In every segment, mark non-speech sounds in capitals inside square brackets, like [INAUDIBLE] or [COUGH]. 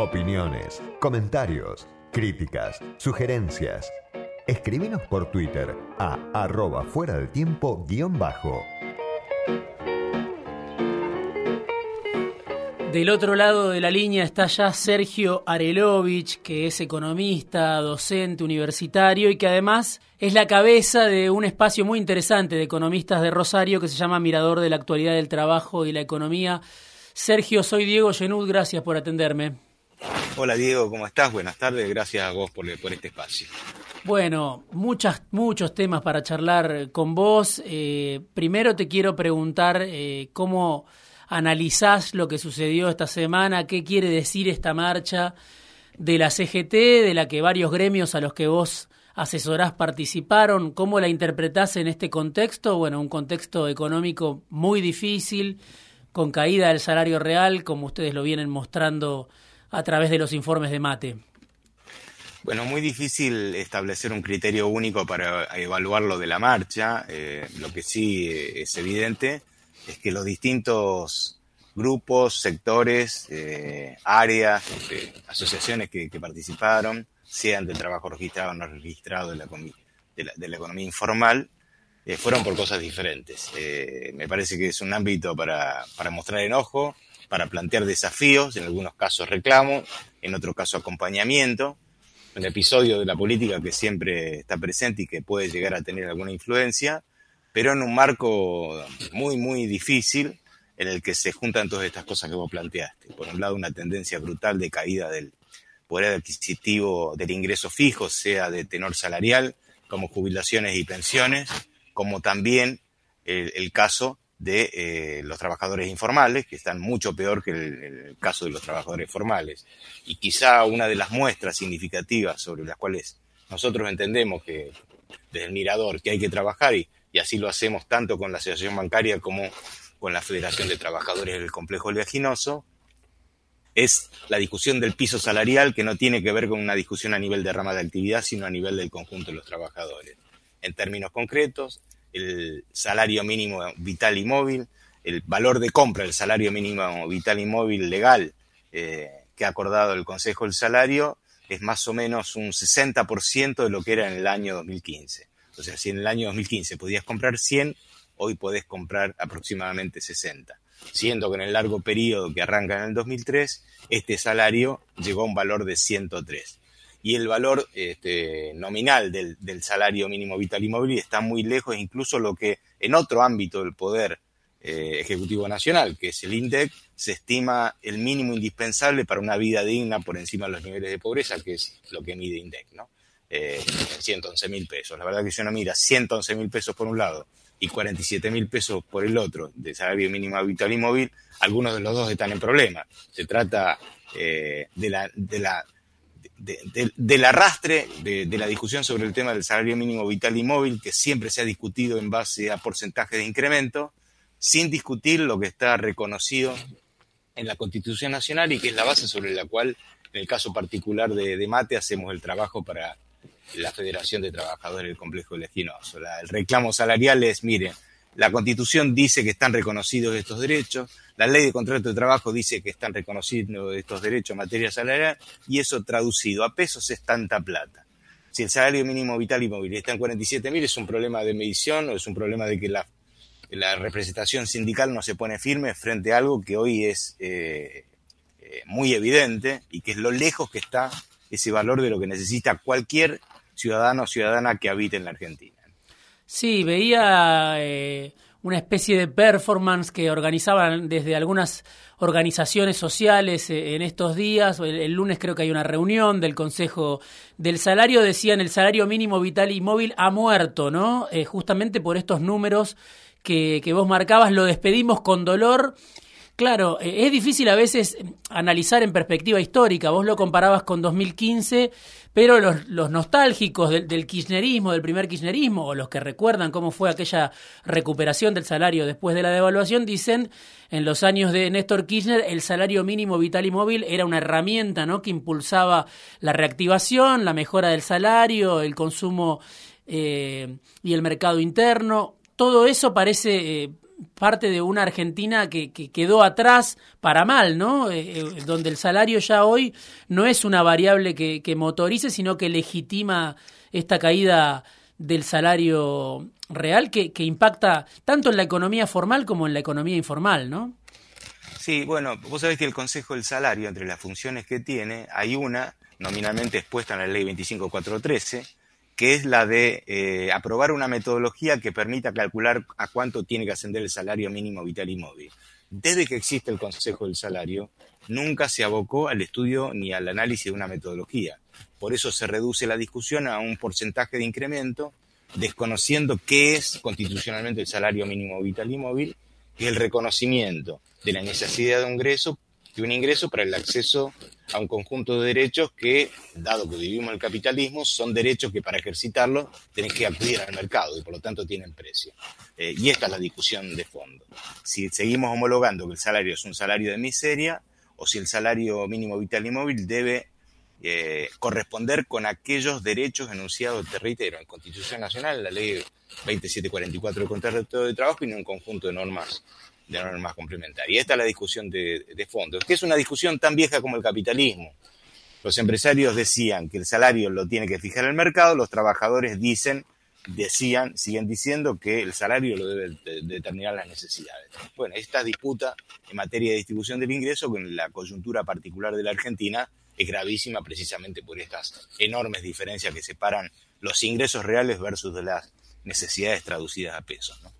Opiniones, comentarios, críticas, sugerencias. Escribinos por Twitter a arroba fuera del tiempo guion bajo. Del otro lado de la línea está ya Sergio Arelovich, que es economista, docente universitario y que además es la cabeza de un espacio muy interesante de economistas de Rosario que se llama Mirador de la Actualidad del Trabajo y la Economía. Sergio, soy Diego Genud, gracias por atenderme. Hola Diego, ¿cómo estás? Buenas tardes, gracias a vos por, este espacio. Bueno, muchas, muchos temas para charlar con vos. Eh, primero te quiero preguntar eh, cómo analizás lo que sucedió esta semana, qué quiere decir esta marcha de la CGT, de la que varios gremios a los que vos asesorás participaron, cómo la interpretás en este contexto, bueno, un contexto económico muy difícil, con caída del salario real, como ustedes lo vienen mostrando a través de los informes de Mate. Bueno, muy difícil establecer un criterio único para evaluar lo de la marcha. Eh, lo que sí es evidente es que los distintos grupos, sectores, eh, áreas, eh, asociaciones que, participaron, sean del trabajo registrado o no registrado de la, de la, economía informal, eh, fueron por cosas diferentes. me parece que es un ámbito para, para mostrar enojo, para plantear desafíos, en algunos casos reclamos, en otros casos acompañamiento, un episodio de la política que siempre está presente y que puede llegar a tener alguna influencia, pero en un marco muy, muy difícil en el que se juntan todas estas cosas que vos planteaste. Por un lado, una tendencia brutal de caída del poder adquisitivo del ingreso fijo, sea de tenor salarial, como jubilaciones y pensiones, como también el, caso de eh, los trabajadores informales, que están mucho peor que el, caso de los trabajadores formales. Y quizá una de las muestras significativas sobre las cuales nosotros entendemos que desde el mirador que hay que trabajar y y así lo hacemos tanto con la Asociación Bancaria como con la Federación de Trabajadores del Complejo Oleaginoso, es la discusión del piso salarial que no tiene que ver con una discusión a nivel de rama de actividad, sino a nivel del conjunto de los trabajadores. En términos concretos, el salario mínimo vital y móvil, el valor de compra del salario mínimo vital y móvil legal eh, que ha acordado el Consejo del Salario es más o menos un 60% de lo que era en el año 2015. O sea, si en el año 2015 podías comprar 100, hoy podés comprar aproximadamente 60. Siendo que en el largo periodo que arranca en el 2003, este salario llegó a un valor de 103. Y el valor este, nominal del, salario mínimo vital y está muy lejos, incluso lo que en otro ámbito del poder eh, ejecutivo nacional, que es el INDEC, se estima el mínimo indispensable para una vida digna por encima de los niveles de pobreza, que es lo que mide INDEC, ¿no? eh, 111 mil pesos. La verdad que si uno mira 111 mil pesos por un lado y 47 mil pesos por el otro de salario mínimo habitual y algunos de los dos están en problema. Se trata eh, de la, de la del arrastre de, de, la discusión sobre el tema del salario mínimo vital y móvil, que siempre se ha discutido en base a porcentajes de incremento, sin discutir lo que está reconocido en la Constitución Nacional y que es la base sobre la cual, en el caso particular de, de Mate, hacemos el trabajo para la Federación de Trabajadores del Complejo Leginoso. el reclamo salarial es, miren, la Constitución dice que están reconocidos estos derechos, la Ley de Contrato de Trabajo dice que están reconocidos estos derechos en materia salarial, y eso traducido a pesos es tanta plata. Si el salario mínimo vital y móvil está en 47 mil, es un problema de medición o es un problema de que la, representación sindical no se pone firme frente a algo que hoy es eh, eh, muy evidente y que es lo lejos que está ese valor de lo que necesita cualquier ciudadano o ciudadana que habite en la Argentina. Sí, veía eh, una especie de performance que organizaban desde algunas organizaciones sociales eh, en estos días. El, lunes creo que hay una reunión del Consejo del Salario. Decían el salario mínimo vital y móvil ha muerto, ¿no? Eh, justamente por estos números que, que vos marcabas. Lo despedimos con dolor Claro, eh, es difícil a veces analizar en perspectiva histórica. Vos lo comparabas con 2015, pero los, nostálgicos del, kirchnerismo, del primer kirchnerismo, o los que recuerdan cómo fue aquella recuperación del salario después de la devaluación, dicen en los años de Néstor Kirchner el salario mínimo vital y móvil era una herramienta ¿no? que impulsaba la reactivación, la mejora del salario, el consumo eh, y el mercado interno. Todo eso parece... Eh, parte de una Argentina que, quedó atrás para mal, ¿no? Eh, eh, donde el salario ya hoy no es una variable que, motorice, sino que legitima esta caída del salario real que, que impacta tanto en la economía formal como en la economía informal, ¿no? Sí, bueno, vos sabés que el Consejo del Salario, entre las funciones que tiene, hay una nominalmente expuesta en la Ley 25413, que es la de eh, aprobar una metodología que permita calcular a cuánto tiene que ascender el salario mínimo vital y móvil. Desde que existe el Consejo del Salario, nunca se abocó al estudio ni al análisis de una metodología. Por eso se reduce la discusión a un porcentaje de incremento, desconociendo qué es constitucionalmente el salario mínimo vital y móvil y el reconocimiento de la necesidad de un ingreso de un ingreso para el acceso a un conjunto de derechos que, dado que vivimos el capitalismo, son derechos que para ejercitarlos tenés que acudir al mercado y por lo tanto tienen precio. Eh, y esta es la discusión de fondo. Si seguimos homologando que el salario es un salario de miseria o si el salario mínimo vital y móvil debe eh, corresponder con aquellos derechos enunciados, te reitero, en Constitución Nacional, en la ley 2744 del contrato de trabajo y en un conjunto de normas de normas complementarias. Esta es la discusión de, de fondo, que es una discusión tan vieja como el capitalismo. Los empresarios decían que el salario lo tiene que fijar el mercado, los trabajadores dicen, decían, siguen diciendo que el salario lo debe determinar las necesidades. Bueno, esta disputa en materia de distribución del ingreso con la coyuntura particular de la Argentina es gravísima precisamente por estas enormes diferencias que separan los ingresos reales versus las necesidades traducidas a pesos. ¿no?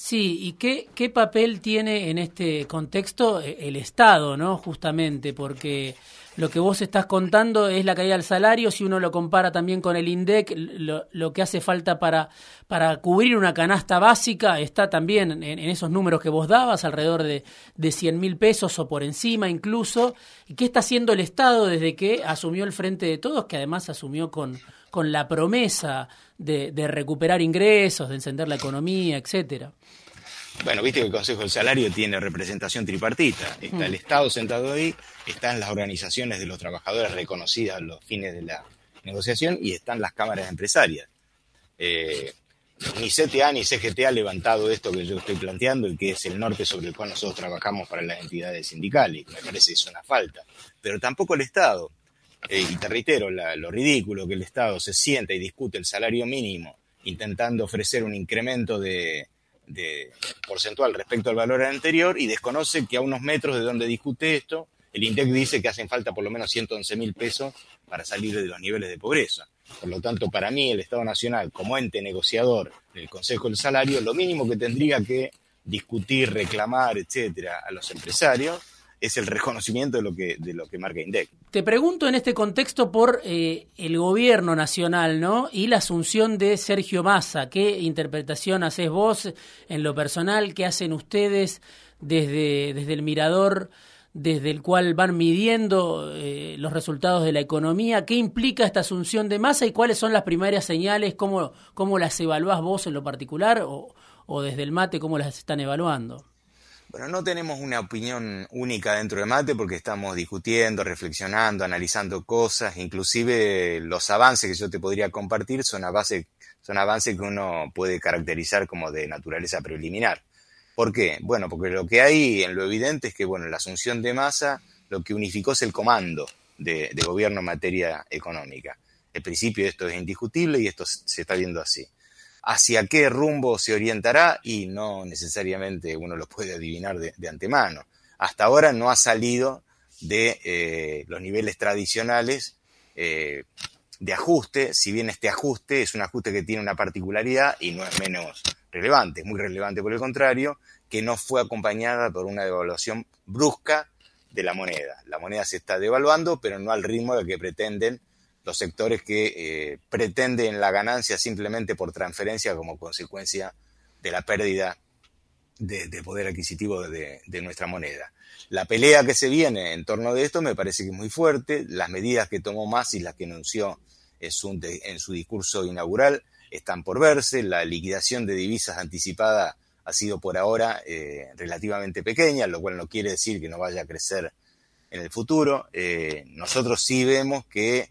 Sí, ¿y qué, qué papel tiene en este contexto eh, el Estado, no? Justamente, porque lo que vos estás contando es la caída del salario, si uno lo compara también con el INDEC, lo, que hace falta para, para cubrir una canasta básica está también en, esos números que vos dabas, alrededor de, de 100 mil pesos o por encima incluso. ¿Y qué está haciendo el Estado desde que asumió el frente de todos, que además asumió con, con la promesa de, de recuperar ingresos, de encender la economía, etcétera? Bueno, viste que el Consejo del Salario tiene representación tripartita. Está el mm. Estado sentado ahí, están las organizaciones de los trabajadores reconocidas a los fines de la negociación y están las cámaras empresarias. Eh, ni CTA ni CGT ha levantado esto que yo estoy planteando y que es el norte sobre el cual nosotros trabajamos para las entidades sindicales. Me parece que es una falta. Pero tampoco el Estado. Eh, y te reitero, lo ridículo que el Estado se sienta y discute el salario mínimo intentando ofrecer un incremento de, de porcentual respecto al valor anterior y desconoce que a unos metros de donde discute esto, el INDEC dice que hacen falta por lo menos 111 mil pesos para salir de los niveles de pobreza. Por lo tanto, para mí, el Estado Nacional, como ente negociador del Consejo del Salario, lo mínimo que tendría que discutir, reclamar, etcétera, a los empresarios es el reconocimiento de lo que, de lo que marca INDEC. Te pregunto en este contexto por eh, el gobierno nacional, ¿no? Y la asunción de Sergio Massa. ¿Qué interpretación haces vos en lo personal? ¿Qué hacen ustedes desde, desde el mirador? desde el cual van midiendo eh, los resultados de la economía. ¿Qué implica esta asunción de masa y cuáles son las primarias señales? ¿Cómo, cómo las evaluás vos en lo particular o, o desde el mate cómo las están evaluando? Bueno, no tenemos una opinión única dentro de Mate porque estamos discutiendo, reflexionando, analizando cosas, inclusive los avances que yo te podría compartir son, son avances que uno puede caracterizar como de naturaleza preliminar. ¿Por qué? Bueno, porque lo que hay en lo evidente es que, bueno, la asunción de masa lo que unificó es el comando de, de gobierno en materia económica. El principio de esto es indiscutible y esto se está viendo así hacia qué rumbo se orientará y no necesariamente uno lo puede adivinar de, antemano. Hasta ahora no ha salido de eh, los niveles tradicionales eh, de ajuste, si bien este ajuste es un ajuste que tiene una particularidad y no es menos relevante, es muy relevante por el contrario, que no fue acompañada por una devaluación brusca de la moneda. La moneda se está devaluando, pero no al ritmo de que pretenden los sectores que eh, pretenden la ganancia simplemente por transferencia como consecuencia de la pérdida de, poder adquisitivo de, nuestra moneda. La pelea que se viene en torno de esto me parece que es muy fuerte. Las medidas que tomó Massa y las que anunció en su, en su discurso inaugural están por verse. La liquidación de divisas anticipada ha sido por ahora eh, relativamente pequeña, lo cual no quiere decir que no vaya a crecer en el futuro. Eh, nosotros sí vemos que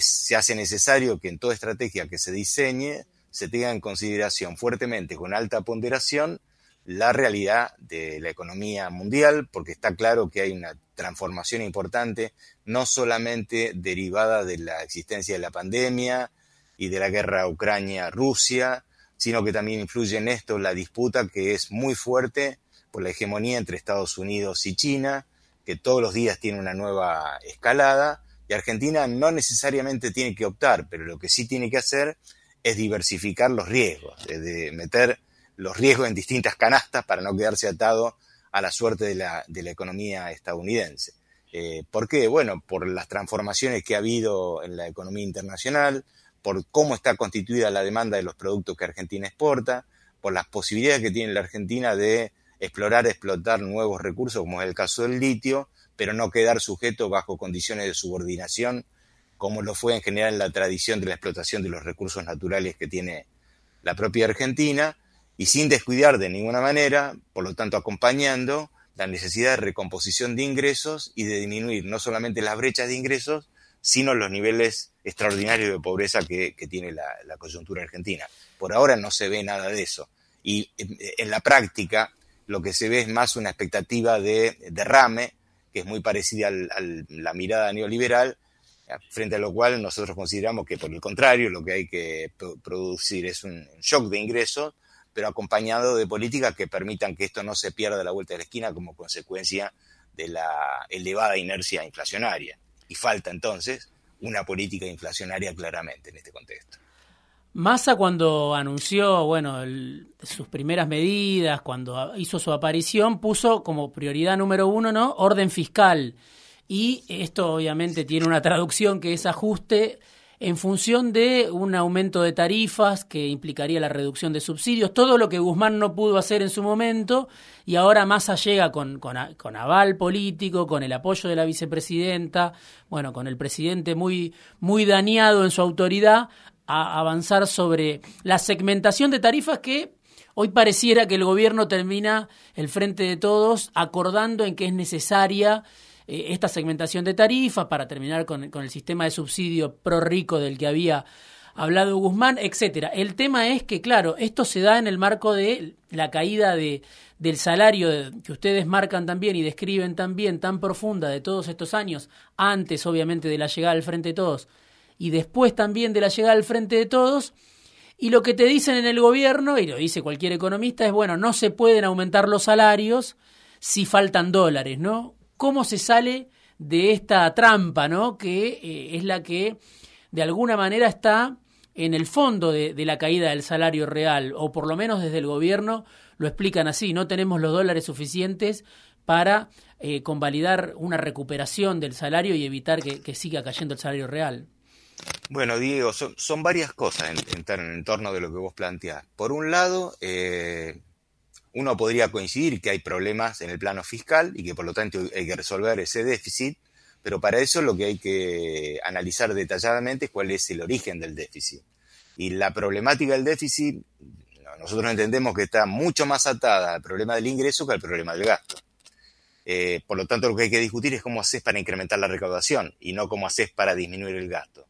se hace necesario que en toda estrategia que se diseñe se tenga en consideración fuertemente, con alta ponderación, la realidad de la economía mundial, porque está claro que hay una transformación importante, no solamente derivada de la existencia de la pandemia y de la guerra Ucrania-Rusia, sino que también influye en esto la disputa que es muy fuerte por la hegemonía entre Estados Unidos y China, que todos los días tiene una nueva escalada, Argentina no necesariamente tiene que optar, pero lo que sí tiene que hacer es diversificar los riesgos, de meter los riesgos en distintas canastas para no quedarse atado a la suerte de la, de la economía estadounidense. Eh, ¿Por qué? Bueno, por las transformaciones que ha habido en la economía internacional, por cómo está constituida la demanda de los productos que Argentina exporta, por las posibilidades que tiene la Argentina de explorar, explotar nuevos recursos, como es el caso del litio, pero no quedar sujeto bajo condiciones de subordinación, como lo fue en general en la tradición de la explotación de los recursos naturales que tiene la propia Argentina, y sin descuidar de ninguna manera, por lo tanto acompañando la necesidad de recomposición de ingresos y de disminuir no solamente las brechas de ingresos, sino los niveles extraordinarios de pobreza que, tiene la, coyuntura argentina. Por ahora no se ve nada de eso. Y en, la práctica lo que se ve es más una expectativa de derrame, que es muy parecida a la mirada neoliberal, frente a lo cual nosotros consideramos que por el contrario lo que hay que producir es un shock de ingresos pero acompañado de políticas que permitan que esto no se pierda a la vuelta de la esquina como consecuencia de la elevada inercia inflacionaria. Y falta entonces una política inflacionaria claramente en este contexto. Massa cuando anunció, bueno, sus primeras medidas, cuando hizo su aparición, puso como prioridad número uno, ¿no? Orden fiscal. Y esto obviamente tiene una traducción que es ajuste en función de un aumento de tarifas que implicaría la reducción de subsidios, todo lo que Guzmán no pudo hacer en su momento y ahora Massa llega con, con, aval político, con el apoyo de la vicepresidenta, bueno, con el presidente muy, muy dañado en su autoridad, a avanzar sobre la segmentación de tarifas que hoy pareciera que el gobierno termina el frente de todos acordando en que es necesaria eh, esta segmentación de tarifas para terminar con, el sistema de subsidio pro rico del que había hablado Guzmán, etcétera. El tema es que, claro, esto se da en el marco de la caída de, del salario que ustedes marcan también y describen también tan profunda de todos estos años, antes obviamente de la llegada al Frente de Todos y después también de la llegada al Frente de Todos. Y lo que te dicen en el gobierno, y lo dice cualquier economista, es, bueno, no se pueden aumentar los salarios si faltan dólares, ¿no? cómo se sale de esta trampa, ¿no? Que eh, es la que de alguna manera está en el fondo de, la caída del salario real, o por lo menos desde el gobierno lo explican así, no tenemos los dólares suficientes para eh, convalidar una recuperación del salario y evitar que, siga cayendo el salario real. Bueno, Diego, son, varias cosas en, torno de lo que vos planteás. Por un lado, eh, uno podría coincidir que hay problemas en el plano fiscal y que por lo tanto hay que resolver ese déficit, pero para eso lo que hay que analizar detalladamente es cuál es el origen del déficit. Y la problemática del déficit, nosotros entendemos que está mucho más atada al problema del ingreso que al problema del gasto. Eh, por lo tanto, lo que hay que discutir es cómo haces para incrementar la recaudación y no cómo haces para disminuir el gasto.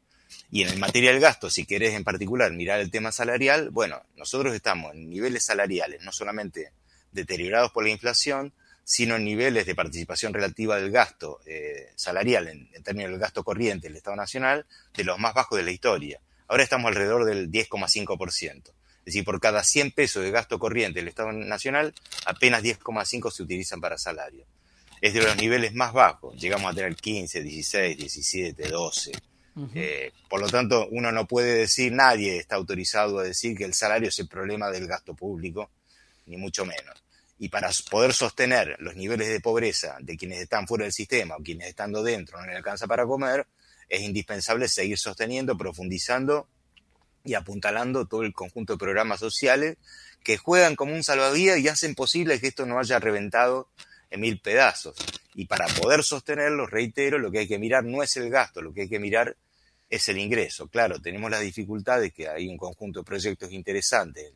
Y en el material gasto, si querés en particular mirar el tema salarial, bueno, nosotros estamos en niveles salariales, no solamente deteriorados por la inflación, sino en niveles de participación relativa del gasto eh, salarial en, términos del gasto corriente del Estado Nacional, de los más bajos de la historia. Ahora estamos alrededor del 10,5%. Es decir, por cada 100 pesos de gasto corriente del Estado Nacional, apenas 10,5 se utilizan para salario. Es de los niveles más bajos. Llegamos a tener 15, 16, 17, 12. Eh, por lo tanto, uno no puede decir, nadie está autorizado a decir que el salario es el problema del gasto público, ni mucho menos. Y para poder sostener los niveles de pobreza de quienes están fuera del sistema o quienes estando dentro no les alcanza para comer, es indispensable seguir sosteniendo, profundizando y apuntalando todo el conjunto de programas sociales que juegan como un salvavidas y hacen posible que esto no haya reventado en mil pedazos. Y para poder sostenerlo, reitero, lo que hay que mirar no es el gasto, lo que hay que mirar es el ingreso. Claro, tenemos la dificultad de que hay un conjunto de proyectos interesantes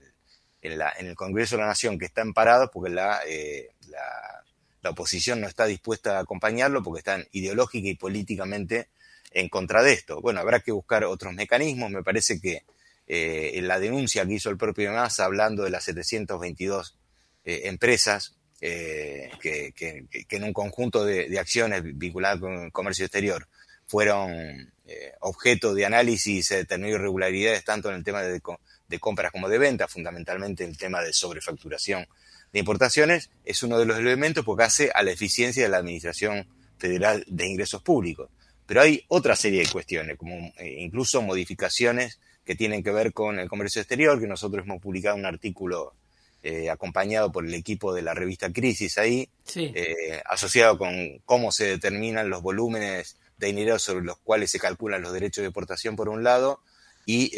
en, la, en el Congreso de la Nación que están parados porque la, eh, la, oposición no está dispuesta a acompañarlo porque están ideológica y políticamente en contra de esto. Bueno, habrá que buscar otros mecanismos. Me parece que eh, en la denuncia que hizo el propio Massa hablando de las 722 empresas que, en un conjunto de, acciones vinculadas con el comercio exterior fueron objeto de análisis y se determinó irregularidades tanto en el tema de, de compras como de ventas, fundamentalmente el tema de sobrefacturación de importaciones, es uno de los elementos porque hace a la eficiencia de la Administración Federal de Ingresos Públicos. Pero hay otra serie de cuestiones, como eh, incluso modificaciones que tienen que ver con el comercio exterior, que nosotros hemos publicado un artículo eh, acompañado por el equipo de la revista Crisis ahí, eh, asociado con cómo se determinan los volúmenes de dinero sobre los cuales se calculan los derechos de exportación por un lado y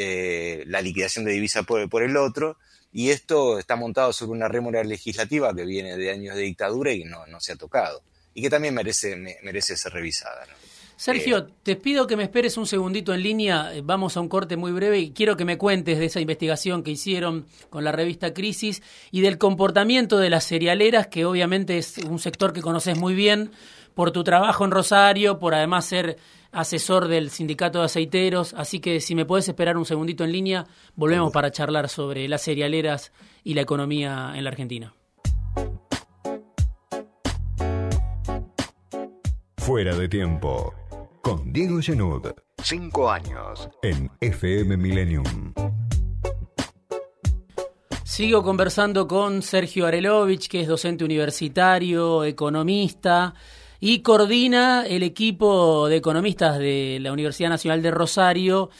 la liquidación de divisa por, el otro. Y esto está montado sobre una rémora legislativa que viene de años de dictadura y no, no se ha tocado. Y que también merece, merece ser revisada. Sergio, eh, te pido que me esperes un segundito en línea. Eh, vamos a un corte muy breve y quiero que me cuentes de esa investigación que hicieron con la revista Crisis y del comportamiento de las cerealeras, que obviamente es un sector que conoces muy bien por tu trabajo en Rosario, por además ser asesor del sindicato de aceiteros. Así que si me puedes esperar un segundito en línea, volvemos para charlar sobre las cerealeras y la economía en la Argentina. Fuera de tiempo con Diego Genud. Cinco años en FM Millennium. Sigo conversando con Sergio Arelovich, que es docente universitario, economista y coordina el equipo de economistas de la Universidad Nacional de Rosario,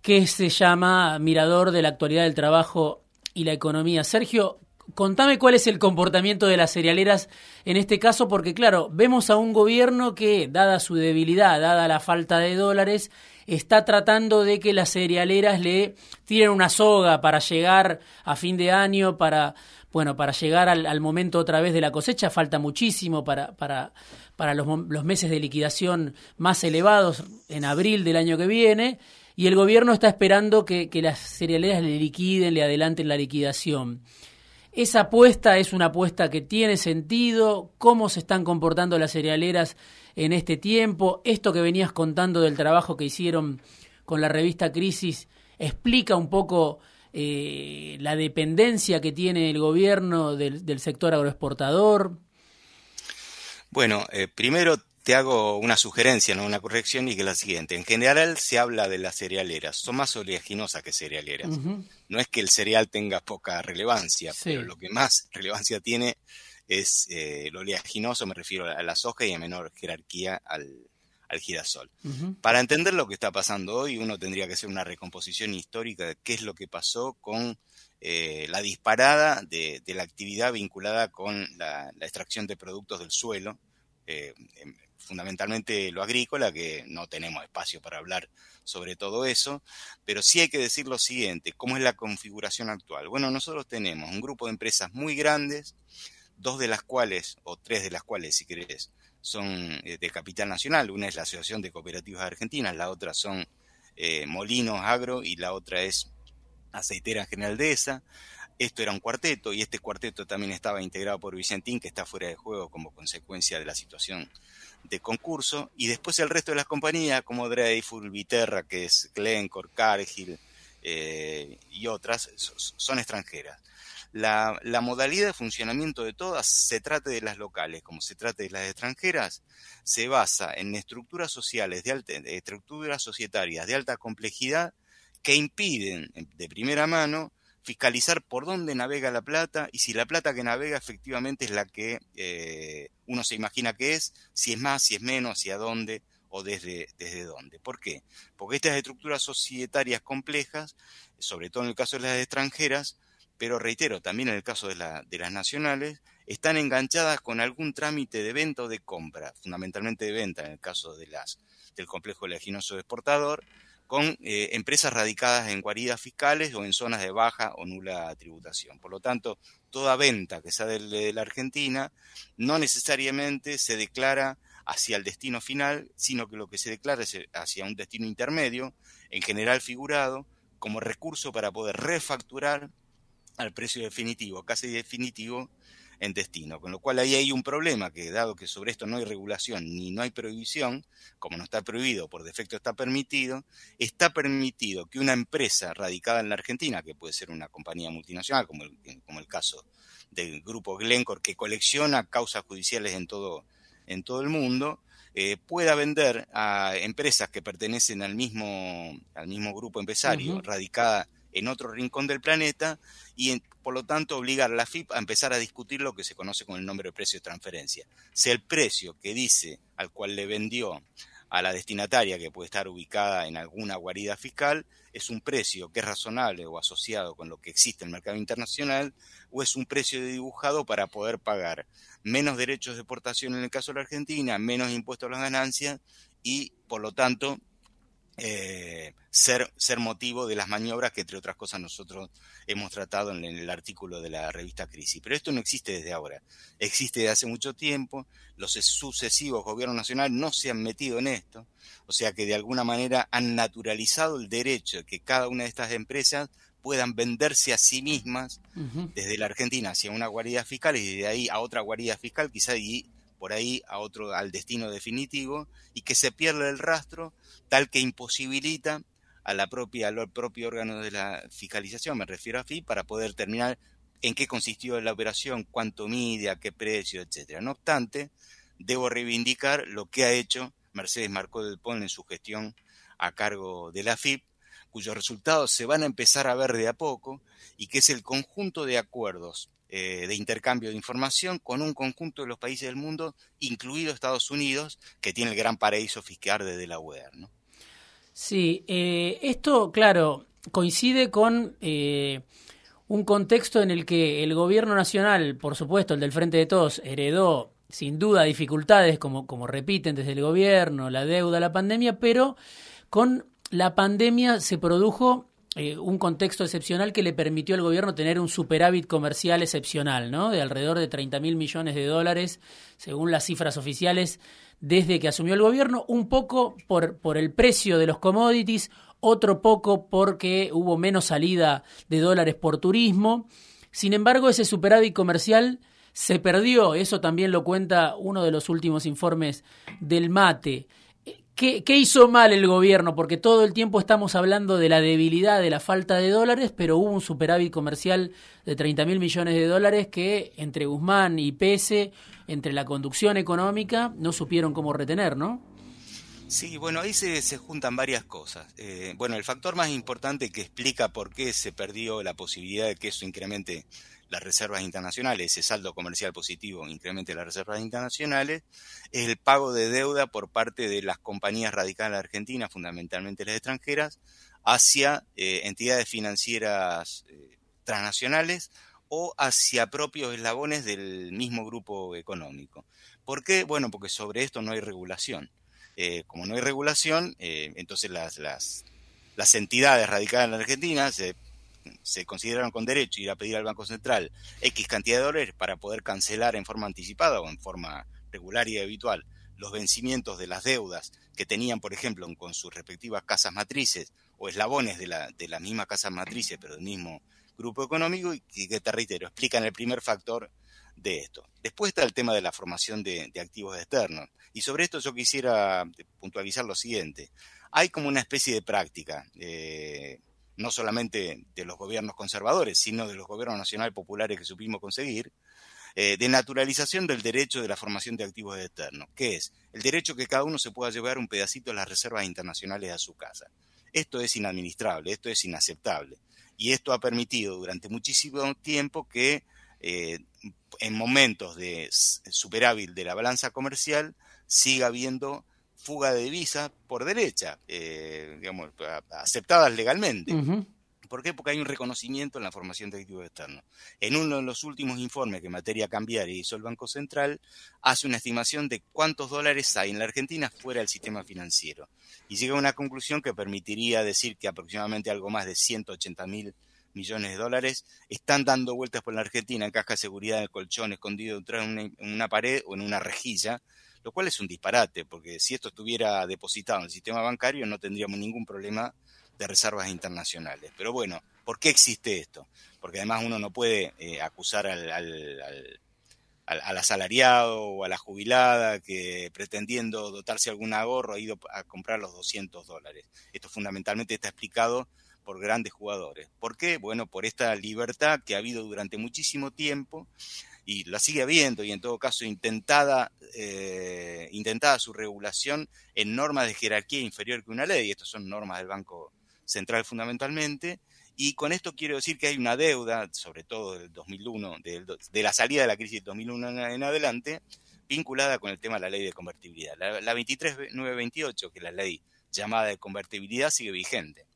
que se llama Mirador de la Actualidad del Trabajo y la Economía. Sergio, contame cuál es el comportamiento de las cerealeras en este caso, porque claro, vemos a un gobierno que, dada su debilidad, dada la falta de dólares, está tratando de que las cerealeras le tiren una soga para llegar a fin de año, para, bueno, para llegar al, momento otra vez de la cosecha, falta muchísimo para, para, para los, meses de liquidación más elevados en abril del año que viene, y el gobierno está esperando que las cerealeras le liquiden, le adelanten la liquidación. Esa apuesta es una apuesta que tiene sentido, cómo se están comportando las cerealeras en este tiempo, esto que venías contando del trabajo que hicieron con la revista Crisis, explica un poco eh, la dependencia que tiene el gobierno del, sector agroexportador. Bueno, eh, primero te hago una sugerencia, no una corrección, y que es la siguiente. En general se habla de las cerealeras, son más oleaginosas que cerealeras. No es que el cereal tenga poca relevancia, pero lo que más relevancia tiene es eh, lo oleaginoso, me refiero a la soja y en menor jerarquía al, girasol. Para entender lo que está pasando hoy, uno tendría que hacer una recomposición histórica de qué es lo que pasó con eh, la disparada de, la actividad vinculada con la, extracción de productos del suelo. Eh, fundamentalmente lo agrícola, que no tenemos espacio para hablar sobre todo eso, pero sí hay que decir lo siguiente, ¿cómo es la configuración actual? Bueno, nosotros tenemos un grupo de empresas muy grandes, dos de las cuales, o tres de las cuales si querés, son eh, de capital nacional, una es la Asociación de Cooperativas Argentinas, la otra son eh, Molinos Agro y la otra es Aceitera General de esa. Esto era un cuarteto y este cuarteto también estaba integrado por Vicentín, que está fuera de juego como consecuencia de la situación de concurso, y después el resto de las compañías, como Dreyfus, Viterra, que es Glencore, Cargill eh, y otras, son extranjeras. La, modalidad de funcionamiento de todas, se trate de las locales como se trate de las extranjeras, se basa en estructuras sociales, de alta, estructuras societarias de alta complejidad que impiden de primera mano fiscalizar por dónde navega la plata y si la plata que navega efectivamente es la que eh, uno se imagina que es, si es más, si es menos, hacia dónde o desde, desde dónde. ¿Por qué? Porque estas estructuras societarias complejas, sobre todo en el caso de las extranjeras, pero reitero, también en el caso de, la, de las nacionales, están enganchadas con algún trámite de venta o de compra, fundamentalmente de venta en el caso de las, del complejo leginoso exportador, con eh, empresas radicadas en guaridas fiscales o en zonas de baja o nula tributación. Por lo tanto, toda venta que sale de la Argentina no necesariamente se declara hacia el destino final, sino que lo que se declara es hacia un destino intermedio, en general figurado, como recurso para poder refacturar al precio definitivo, casi definitivo, en destino. Con lo cual ahí hay un problema que dado que sobre esto no hay regulación ni no hay prohibición, como no está prohibido, por defecto está permitido, está permitido que una empresa radicada en la Argentina, que puede ser una compañía multinacional, como el, como el caso del grupo Glencore que colecciona causas judiciales en todo, en todo el mundo, eh, pueda vender a empresas que pertenecen al mismo, al mismo grupo empresario, radicada en otro rincón del planeta, y por lo tanto obligar a la FIP a empezar a discutir lo que se conoce con el nombre de precio de transferencia. Si el precio que dice al cual le vendió a la destinataria que puede estar ubicada en alguna guarida fiscal es un precio que es razonable o asociado con lo que existe en el mercado internacional o es un precio dibujado para poder pagar menos derechos de exportación en el caso de la Argentina, menos impuestos a las ganancias y por lo tanto eh, ser, ser motivo de las maniobras que, entre otras cosas, nosotros hemos tratado en el artículo de la revista Crisis. Pero esto no existe desde ahora, existe desde hace mucho tiempo, los sucesivos gobiernos nacionales no se han metido en esto, o sea que de alguna manera han naturalizado el derecho de que cada una de estas empresas puedan venderse a sí mismas desde la Argentina hacia una guarida fiscal y de ahí a otra guarida fiscal, quizá y por ahí a otro, al destino definitivo, y que se pierda el rastro tal que imposibilita a la propia, al propio órgano de la fiscalización, me refiero a FI, para poder terminar en qué consistió la operación, cuánto mide, a qué precio, etcétera. No obstante, debo reivindicar lo que ha hecho Mercedes Marcó del Pon en su gestión a cargo de la FIP, cuyos resultados se van a empezar a ver de a poco y que es el conjunto de acuerdos eh, de intercambio de información con un conjunto de los países del mundo, incluido Estados Unidos, que tiene el gran paraíso fiscal de Delaware. ¿no? Sí, eh, esto, claro, coincide con eh, un contexto en el que el gobierno nacional, por supuesto, el del Frente de Todos, heredó sin duda dificultades, como, como repiten desde el gobierno, la deuda, la pandemia, pero con la pandemia se produjo eh, un contexto excepcional que le permitió al gobierno tener un superávit comercial excepcional, ¿no? De alrededor de 30 mil millones de dólares, según las cifras oficiales, desde que asumió el gobierno, un poco por, por el precio de los commodities, otro poco porque hubo menos salida de dólares por turismo. Sin embargo, ese superávit comercial se perdió, eso también lo cuenta uno de los últimos informes del MATE. ¿Qué, hizo mal el gobierno? Porque todo el tiempo estamos hablando de la debilidad, de la falta de dólares, pero hubo un superávit comercial de 30 mil millones de dólares que entre Guzmán y Pese, entre la conducción económica, no supieron cómo retener, ¿no? Sí, bueno, ahí se, se juntan varias cosas. Eh, bueno, el factor más importante que explica por qué se perdió la posibilidad de que eso incremente las reservas internacionales, ese saldo comercial positivo incremente las reservas internacionales, es el pago de deuda por parte de las compañías radicadas en la Argentina, fundamentalmente las extranjeras, hacia eh, entidades financieras eh, transnacionales o hacia propios eslabones del mismo grupo económico. ¿Por qué? Bueno, porque sobre esto no hay regulación. Eh, como no hay regulación, entonces las, las, las entidades radicadas en la Argentina se se consideraron con derecho ir a pedir al Banco Central X cantidad de dólares para poder cancelar en forma anticipada o en forma regular y habitual los vencimientos de las deudas que tenían, por ejemplo, con sus respectivas casas matrices o eslabones de la, de la misma casa matrices, pero del mismo grupo económico, y que, te reitero, explican el primer factor de esto. Después está el tema de la formación de, activos externos. Y sobre esto yo quisiera puntualizar lo siguiente. Hay como una especie de práctica. Eh, no solamente de los gobiernos conservadores, sino de los gobiernos nacionales populares que supimos conseguir, eh, de naturalización del derecho de la formación de activos externos, que es el derecho que cada uno se pueda llevar un pedacito de las reservas internacionales a su casa. Esto es inadministrable, esto es inaceptable. Y esto ha permitido durante muchísimo tiempo que eh, en momentos de superávit de la balanza comercial siga habiendo fuga de divisas por derecha, eh, digamos, aceptadas legalmente. ¿Por qué? Porque hay un reconocimiento en la formación de activos externos. En uno de los últimos informes que en materia cambiaria hizo el Banco Central, hace una estimación de cuántos dólares hay en la Argentina fuera del sistema financiero. Y llega a una conclusión que permitiría decir que aproximadamente algo más de 180 mil millones de dólares están dando vueltas por la Argentina en caja de seguridad de colchón escondido detrás de una pared o en una rejilla lo cual es un disparate, porque si esto estuviera depositado en el sistema bancario no tendríamos ningún problema de reservas internacionales. Pero bueno, ¿por qué existe esto? Porque además uno no puede eh, acusar al, al, asalariado o a la jubilada que pretendiendo dotarse algún ahorro ha ido a comprar los 200 dólares. Esto fundamentalmente está explicado por grandes jugadores. ¿Por qué? Bueno, por esta libertad que ha habido durante muchísimo tiempo y la sigue habiendo y en todo caso intentada, eh, intentada su regulación en normas de jerarquía inferior que una ley. Estas son normas del Banco Central fundamentalmente. Y con esto quiero decir que hay una deuda, sobre todo del 2001, de, la salida de la crisis del 2001 en, adelante, vinculada con el tema de la ley de convertibilidad. La, la 23928, que es la ley llamada de convertibilidad, sigue vigente.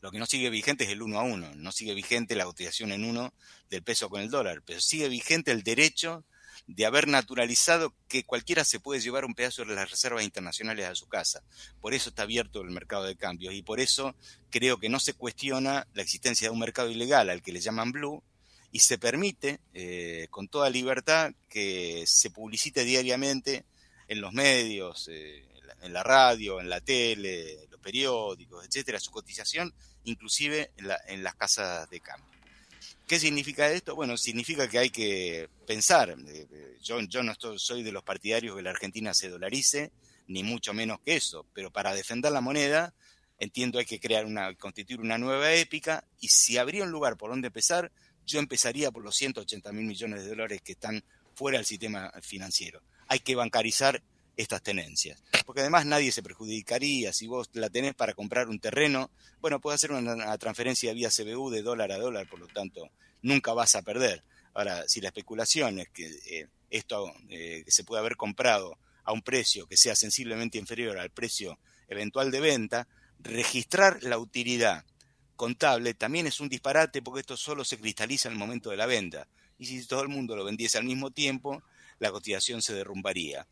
Lo que no sigue vigente es el uno a uno, no sigue vigente la cotización en uno del peso con el dólar, pero sigue vigente el derecho de haber naturalizado que cualquiera se puede llevar un pedazo de las reservas internacionales a su casa. Por eso está abierto el mercado de cambios y por eso creo que no se cuestiona la existencia de un mercado ilegal al que le llaman blue y se permite eh, con toda libertad que se publicite diariamente en los medios, eh, en la radio, en la tele, periódicos, etcétera, su cotización, inclusive en, las casas de cambio. ¿Qué significa esto? Bueno, significa que hay que pensar. Eh, eh, yo, no soy de los partidarios que la Argentina se dolarice, ni mucho menos que eso, pero para defender la moneda, entiendo hay que crear una, constituir una nueva épica, y si habría un lugar por donde empezar, yo empezaría por los 180 mil millones de dólares que están fuera del sistema financiero. Hay que bancarizar estas tenencias. Porque además nadie se perjudicaría si vos la tenés para comprar un terreno, bueno, puedes hacer una, transferencia vía CBU de dólar a dólar, por lo tanto, nunca vas a perder. Ahora, si la especulación es que eh, esto eh, se puede haber comprado a un precio que sea sensiblemente inferior al precio eventual de venta, registrar la utilidad contable también es un disparate porque esto solo se cristaliza el momento de la venta. Y si todo el mundo lo vendiese al mismo tiempo, la cotización se derrumbaría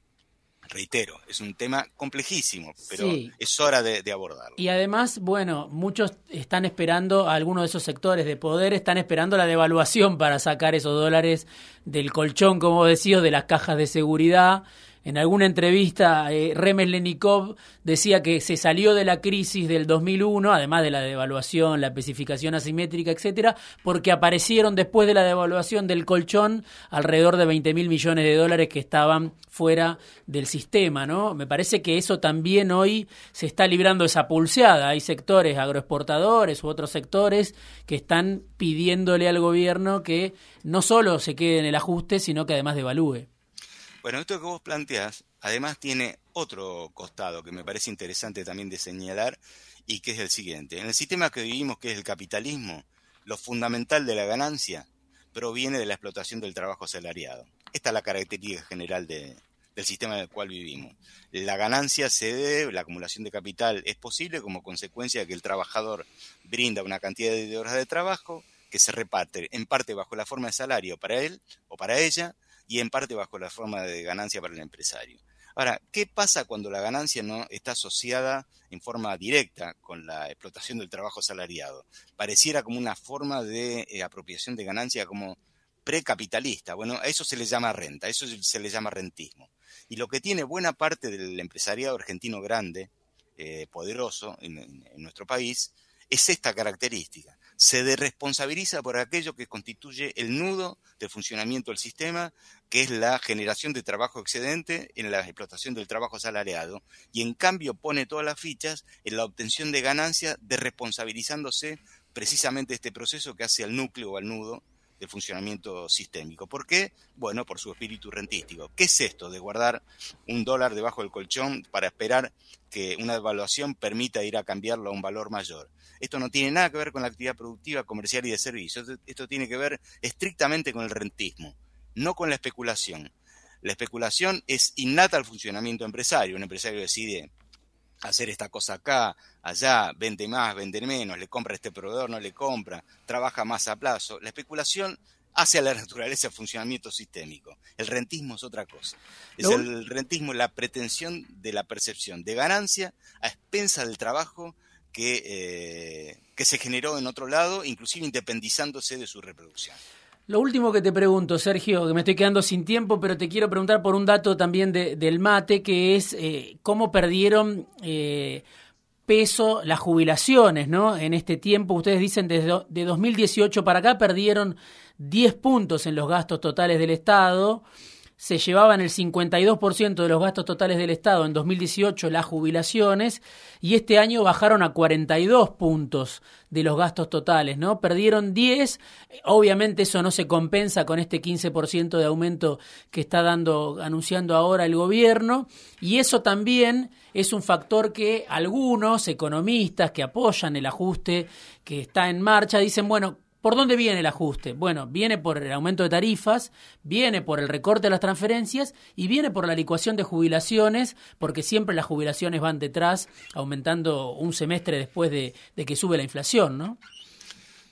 reitero, es un tema complejísimo, pero es hora de, abordarlo. Y además, bueno, muchos están esperando, algunos de esos sectores de poder están esperando la devaluación para sacar esos dólares del colchón, como decías, de las cajas de seguridad en alguna entrevista, eh, Remes Lenikov decía que se salió de la crisis del 2001, además de la devaluación, la especificación asimétrica, etcétera, porque aparecieron después de la devaluación del colchón alrededor de 20 mil millones de dólares que estaban fuera del sistema, ¿no? Me parece que eso también hoy se está librando esa pulseada. Hay sectores agroexportadores u otros sectores que están pidiéndole al gobierno que no solo se quede en el ajuste, sino que además devalúe. Bueno, esto que vos planteás, además tiene otro costado que me parece interesante también de señalar y que es el siguiente. En el sistema que vivimos, que es el capitalismo, lo fundamental de la ganancia proviene de la explotación del trabajo asalariado. Esta es la característica general del sistema en el cual vivimos. La ganancia se debe, la acumulación de capital es posible como consecuencia de que el trabajador brinda una cantidad de horas de trabajo que se reparte en parte bajo la forma de salario para él o para ella y en parte bajo la forma de ganancia para el empresario. Ahora, ¿qué pasa cuando la ganancia no está asociada en forma directa con la explotación del trabajo salariado? Pareciera como una forma de eh, apropiación de ganancia como precapitalista. Bueno, a eso se le llama renta, a eso se le llama rentismo. Y lo que tiene buena parte del empresariado argentino grande, eh, poderoso en nuestro país, es esta característica se deresponsabiliza por aquello que constituye el nudo del funcionamiento del sistema, que es la generación de trabajo excedente en la explotación del trabajo salariado, y en cambio pone todas las fichas en la obtención de ganancias, responsabilizándose precisamente este proceso que hace al núcleo o al nudo del funcionamiento sistémico. ¿Por qué? Bueno, por su espíritu rentístico. ¿Qué es esto de guardar un dólar debajo del colchón para esperar que una devaluación permita ir a cambiarlo a un valor mayor? Esto no tiene nada que ver con la actividad productiva, comercial y de servicios. Esto tiene que ver estrictamente con el rentismo, no con la especulación. La especulación es innata al funcionamiento empresario. Un empresario decide hacer esta cosa acá, allá, vende más, vende menos, le compra a este proveedor, no le compra, trabaja más a plazo. La especulación hace a la [LAUGHS] naturaleza funcionamiento sistémico. El rentismo es otra cosa. Es el rentismo la pretensión de la percepción de ganancia a expensa del trabajo que, eh, que se generó en otro lado, inclusive independizándose de su reproducción. Lo último que te pregunto, Sergio, que me estoy quedando sin tiempo, pero te quiero preguntar por un dato también del mate, que es eh, cómo perdieron eh, peso las jubilaciones, ¿no? En este tiempo, ustedes dicen desde de 2018 para acá perdieron 10 puntos en los gastos totales del Estado. Se llevaban el 52% de los gastos totales del Estado en 2018 las jubilaciones y este año bajaron a 42 puntos de los gastos totales, ¿no? Perdieron 10, obviamente eso no se compensa con este 15% de aumento que está dando anunciando ahora el gobierno y eso también es un factor que algunos economistas que apoyan el ajuste que está en marcha dicen, bueno, ¿Por dónde viene el ajuste? Bueno, viene por el aumento de tarifas, viene por el recorte de las transferencias y viene por la licuación de jubilaciones, porque siempre las jubilaciones van detrás, aumentando un semestre después de, que sube la inflación, ¿no?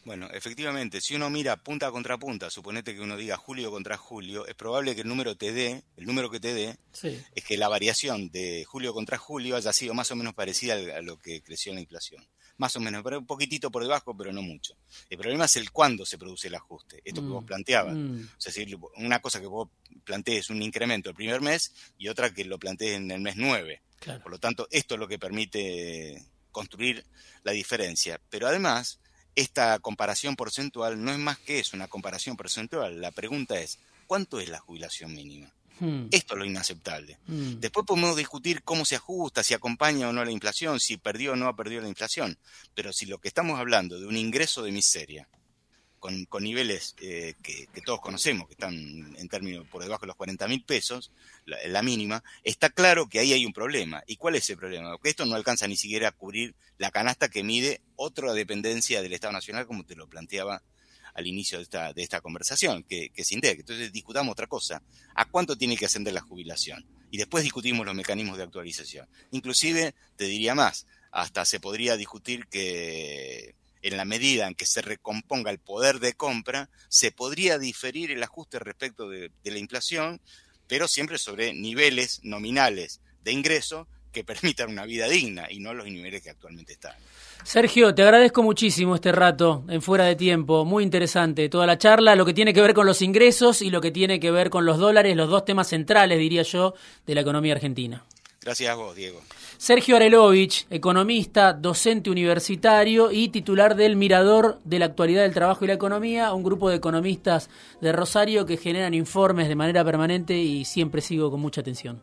Bueno, efectivamente, si uno mira punta contra punta, suponete que uno diga julio contra julio, es probable que el número te dé, el número que te dé, es que la variación de julio contra julio haya sido más o menos parecida a lo que creció la inflación más o menos, pero un poquitito por debajo, pero no mucho. El problema es el cuándo se produce el ajuste, esto que vos mm, planteabas. Mm. O sea, una cosa que vos plantees un incremento el primer mes y otra que lo plantees en el mes 9. Por lo tanto, esto es lo que permite construir la diferencia. Pero además, esta comparación porcentual no es más que eso, una comparación porcentual. La pregunta es, ¿cuánto es la jubilación mínima? Hmm. Esto es lo inaceptable. Hmm. Después podemos discutir cómo se ajusta, si acompaña o no la inflación, si perdió o no ha perdido la inflación. Pero si lo que estamos hablando de un ingreso de miseria, con, niveles eh, que, todos conocemos, que están en términos por debajo de los 40 mil pesos, la, mínima, está claro que ahí hay un problema. ¿Y cuál es ese problema? Porque esto no alcanza ni siquiera a cubrir la canasta que mide otra dependencia del Estado Nacional, como te lo planteaba al inicio de esta, de esta conversación, que, que se integre. Entonces discutamos otra cosa. ¿A cuánto tiene que ascender la jubilación? Y después discutimos los mecanismos de actualización. Inclusive, te diría más, hasta se podría discutir que en la medida en que se recomponga el poder de compra, se podría diferir el ajuste respecto de, de la inflación, pero siempre sobre niveles nominales de ingreso que permitan una vida digna y no los niveles que actualmente están. Sergio, te agradezco muchísimo este rato en fuera de tiempo, muy interesante toda la charla, lo que tiene que ver con los ingresos y lo que tiene que ver con los dólares, los dos temas centrales, diría yo, de la economía argentina. Gracias a vos, Diego. Sergio Arelovich, economista, docente universitario y titular del Mirador de la Actualidad del Trabajo y la Economía, un grupo de economistas de Rosario que generan informes de manera permanente y siempre sigo con mucha atención.